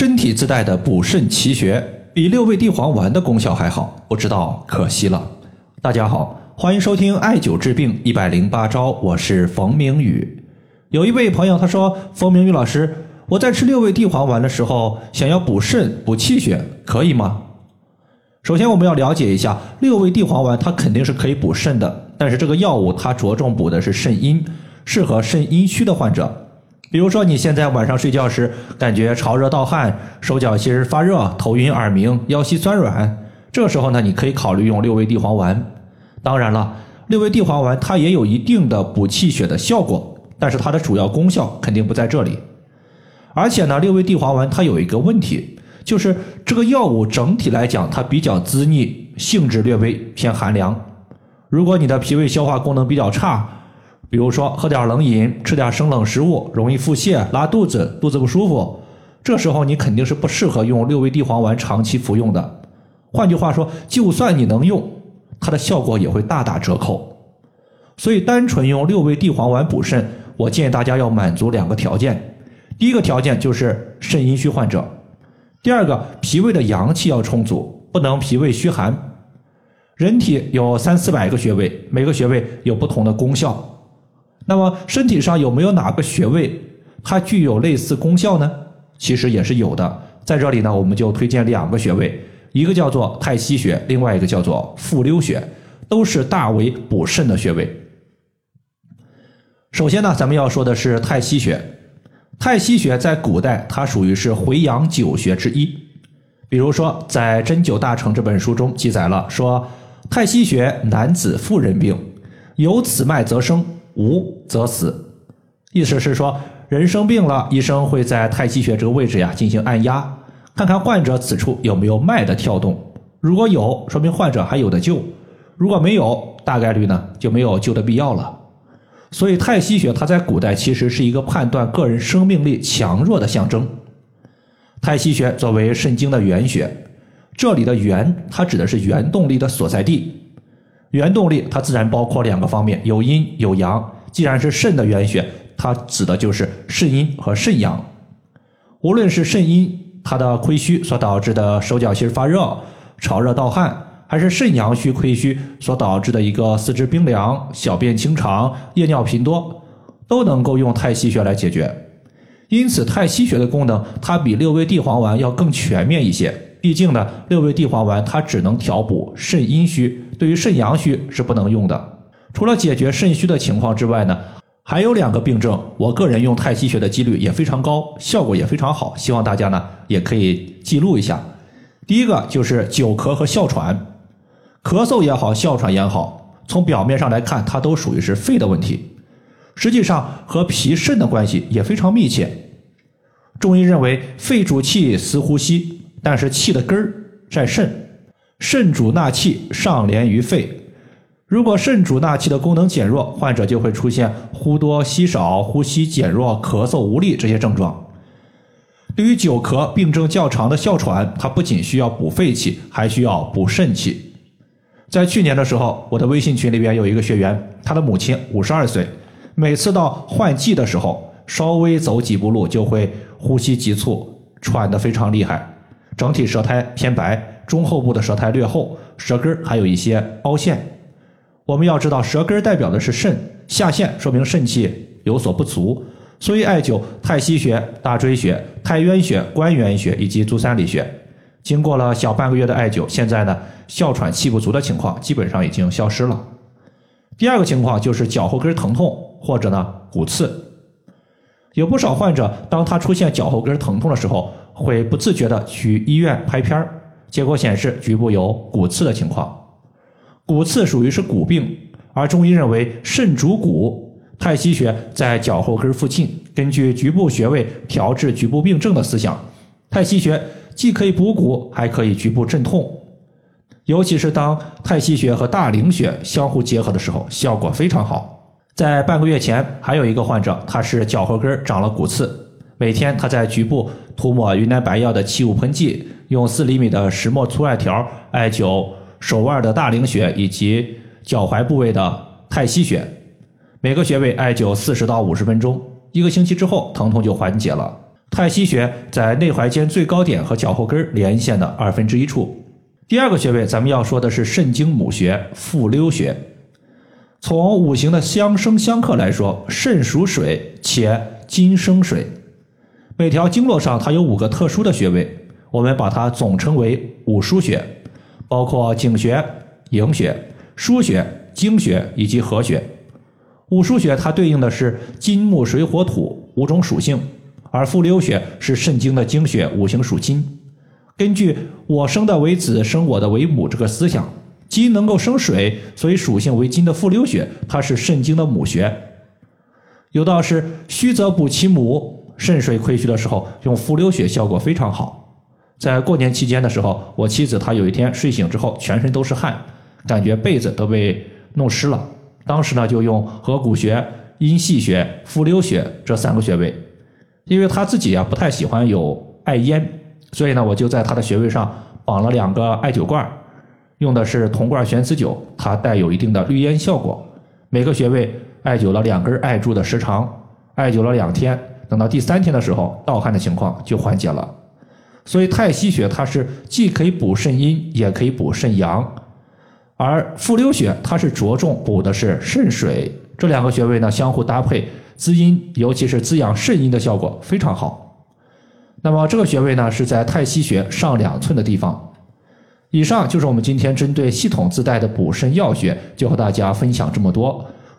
身体自带的补肾奇穴，比六味地黄丸的功效还好，不知道可惜了。大家好，欢迎收听艾灸治病一百零八招，我是冯明宇。有一位朋友他说：“冯明宇老师，我在吃六味地黄丸的时候，想要补肾补气血，可以吗？”首先我们要了解一下，六味地黄丸它肯定是可以补肾的，但是这个药物它着重补的是肾阴，适合肾阴虚的患者。比如说，你现在晚上睡觉时感觉潮热盗汗、手脚心发热、头晕耳鸣、腰膝酸软，这时候呢，你可以考虑用六味地黄丸。当然了，六味地黄丸它也有一定的补气血的效果，但是它的主要功效肯定不在这里。而且呢，六味地黄丸它有一个问题，就是这个药物整体来讲它比较滋腻，性质略微偏寒凉。如果你的脾胃消化功能比较差，比如说喝点冷饮，吃点生冷食物，容易腹泻、拉肚子、肚子不舒服，这时候你肯定是不适合用六味地黄丸长期服用的。换句话说，就算你能用，它的效果也会大打折扣。所以，单纯用六味地黄丸补肾，我建议大家要满足两个条件：第一个条件就是肾阴虚患者；第二个，脾胃的阳气要充足，不能脾胃虚寒。人体有三四百个穴位，每个穴位有不同的功效。那么身体上有没有哪个穴位它具有类似功效呢？其实也是有的。在这里呢，我们就推荐两个穴位，一个叫做太溪穴，另外一个叫做复溜穴，都是大为补肾的穴位。首先呢，咱们要说的是太溪穴。太溪穴在古代它属于是回阳九穴之一。比如说，在《针灸大成》这本书中记载了说，太溪穴男子妇人病，有此脉则生。无则死，意思是说，人生病了，医生会在太溪穴这个位置呀进行按压，看看患者此处有没有脉的跳动。如果有，说明患者还有的救；如果没有，大概率呢就没有救的必要了。所以，太溪穴它在古代其实是一个判断个人生命力强弱的象征。太溪穴作为肾经的原穴，这里的原它指的是原动力的所在地。原动力它自然包括两个方面，有阴有阳。既然是肾的原穴，它指的就是肾阴和肾阳。无论是肾阴它的亏虚所导致的手脚心发热、潮热盗汗，还是肾阳虚亏虚所导致的一个四肢冰凉、小便清长、夜尿频多，都能够用太溪穴来解决。因此，太溪穴的功能它比六味地黄丸要更全面一些。毕竟呢，六味地黄丸它只能调补肾阴虚。对于肾阳虚是不能用的。除了解决肾虚的情况之外呢，还有两个病症，我个人用太溪穴的几率也非常高，效果也非常好。希望大家呢也可以记录一下。第一个就是久咳和哮喘，咳嗽也好，哮喘也好，从表面上来看，它都属于是肺的问题，实际上和脾肾的关系也非常密切。中医认为，肺主气司呼吸，但是气的根儿在肾。肾主纳气，上连于肺。如果肾主纳气的功能减弱，患者就会出现呼多吸少、呼吸减弱、咳嗽无力这些症状。对于久咳、病症较长的哮喘，它不仅需要补肺气，还需要补肾气。在去年的时候，我的微信群里边有一个学员，他的母亲五十二岁，每次到换季的时候，稍微走几步路就会呼吸急促，喘得非常厉害，整体舌苔偏白。中后部的舌苔略厚，舌根还有一些凹陷。我们要知道，舌根代表的是肾，下陷说明肾气有所不足。所以艾灸太溪穴、大椎穴、太渊穴、关元穴以及足三里穴，经过了小半个月的艾灸，现在呢，哮喘气不足的情况基本上已经消失了。第二个情况就是脚后跟疼痛或者呢骨刺，有不少患者当他出现脚后跟疼痛的时候，会不自觉的去医院拍片儿。结果显示局部有骨刺的情况，骨刺属于是骨病，而中医认为肾主骨，太溪穴在脚后跟附近，根据局部穴位调治局部病症的思想，太溪穴既可以补骨，还可以局部镇痛，尤其是当太溪穴和大陵穴相互结合的时候，效果非常好。在半个月前，还有一个患者，他是脚后跟长了骨刺。每天他在局部涂抹云南白药的气雾喷剂，用四厘米的石墨粗艾条艾灸手腕的大陵穴以及脚踝部位的太溪穴，每个穴位艾灸四十到五十分钟，一个星期之后疼痛就缓解了。太溪穴在内踝尖最高点和脚后跟连线的二分之一处。第二个穴位，咱们要说的是肾经母穴复溜穴。从五行的相生相克来说，肾属水，且金生水。每条经络上它有五个特殊的穴位，我们把它总称为五腧穴，包括井穴、营穴、腧穴、经穴以及合穴。五腧穴它对应的是金木水火土五种属性。而复溜穴是肾经的经穴，五行属金。根据“我生的为子，生我的为母”这个思想，金能够生水，所以属性为金的复溜穴，它是肾经的母穴。有道是“虚则补其母”，肾水亏虚的时候，用复溜穴效果非常好。在过年期间的时候，我妻子她有一天睡醒之后，全身都是汗，感觉被子都被弄湿了。当时呢，就用合谷穴、阴溪穴、复溜穴这三个穴位。因为他自己啊不太喜欢有艾烟，所以呢，我就在他的穴位上绑了两个艾灸罐，用的是铜罐玄磁灸，它带有一定的滤烟效果。每个穴位艾灸了两根艾柱的时长，艾灸了两天，等到第三天的时候，盗汗的情况就缓解了。所以太溪穴它是既可以补肾阴，也可以补肾阳，而复溜穴它是着重补的是肾水。这两个穴位呢相互搭配。滋阴，尤其是滋养肾阴的效果非常好。那么这个穴位呢，是在太溪穴上两寸的地方。以上就是我们今天针对系统自带的补肾药穴，就和大家分享这么多。